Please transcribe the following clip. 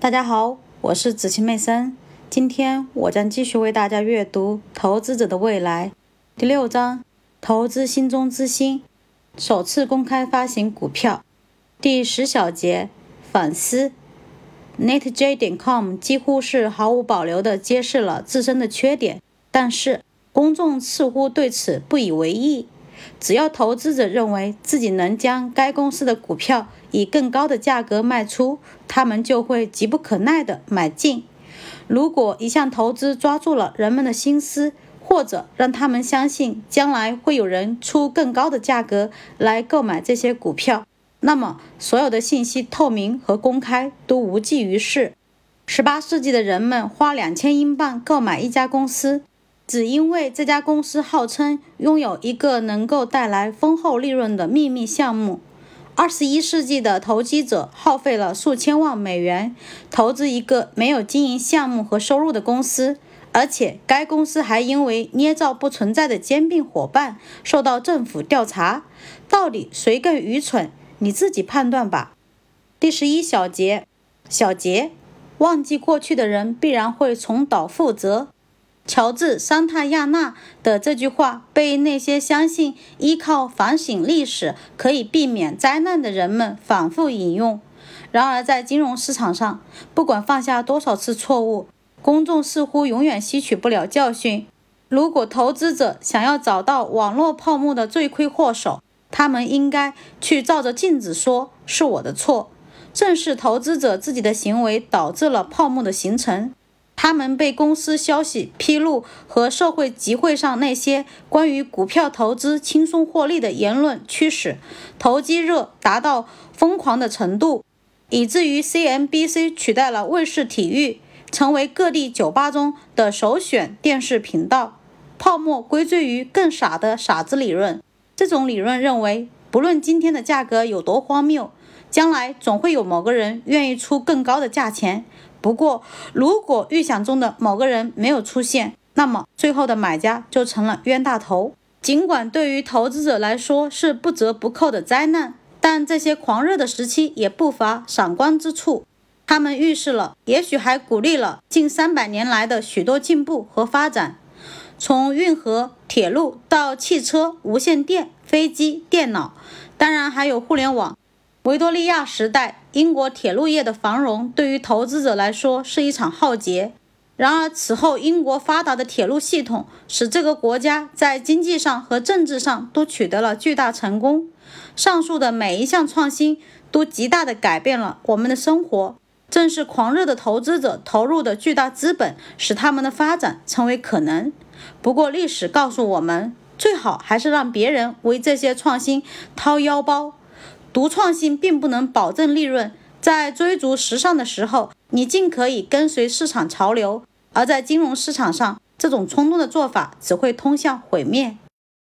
大家好，我是子晴妹森。今天我将继续为大家阅读《投资者的未来》第六章：投资心中之心。首次公开发行股票。第十小节反思。NetJ.com 几乎是毫无保留地揭示了自身的缺点，但是公众似乎对此不以为意。只要投资者认为自己能将该公司的股票以更高的价格卖出，他们就会急不可耐地买进。如果一项投资抓住了人们的心思，或者让他们相信将来会有人出更高的价格来购买这些股票，那么所有的信息透明和公开都无济于事。十八世纪的人们花两千英镑购买一家公司，只因为这家公司号称拥有一个能够带来丰厚利润的秘密项目。二十一世纪的投机者耗费了数千万美元投资一个没有经营项目和收入的公司，而且该公司还因为捏造不存在的兼并伙伴受到政府调查。到底谁更愚蠢？你自己判断吧。第十一小节，小节，忘记过去的人必然会重蹈覆辙。乔治·桑塔亚纳的这句话被那些相信依靠反省历史可以避免灾难的人们反复引用。然而，在金融市场上，不管犯下多少次错误，公众似乎永远吸取不了教训。如果投资者想要找到网络泡沫的罪魁祸首，他们应该去照着镜子说：“是我的错。”正是投资者自己的行为导致了泡沫的形成。他们被公司消息披露和社会集会上那些关于股票投资轻松获利的言论驱使，投机热达到疯狂的程度，以至于 CNBC 取代了卫视体育，成为各地酒吧中的首选电视频道。泡沫归罪于更傻的傻子理论，这种理论认为，不论今天的价格有多荒谬，将来总会有某个人愿意出更高的价钱。不过，如果预想中的某个人没有出现，那么最后的买家就成了冤大头。尽管对于投资者来说是不折不扣的灾难，但这些狂热的时期也不乏闪光之处。他们预示了，也许还鼓励了近三百年来的许多进步和发展，从运河、铁路到汽车、无线电、飞机、电脑，当然还有互联网。维多利亚时代，英国铁路业的繁荣对于投资者来说是一场浩劫。然而，此后英国发达的铁路系统使这个国家在经济上和政治上都取得了巨大成功。上述的每一项创新都极大地改变了我们的生活。正是狂热的投资者投入的巨大资本，使他们的发展成为可能。不过，历史告诉我们，最好还是让别人为这些创新掏腰包。独创性并不能保证利润，在追逐时尚的时候，你尽可以跟随市场潮流；而在金融市场上，这种冲动的做法只会通向毁灭。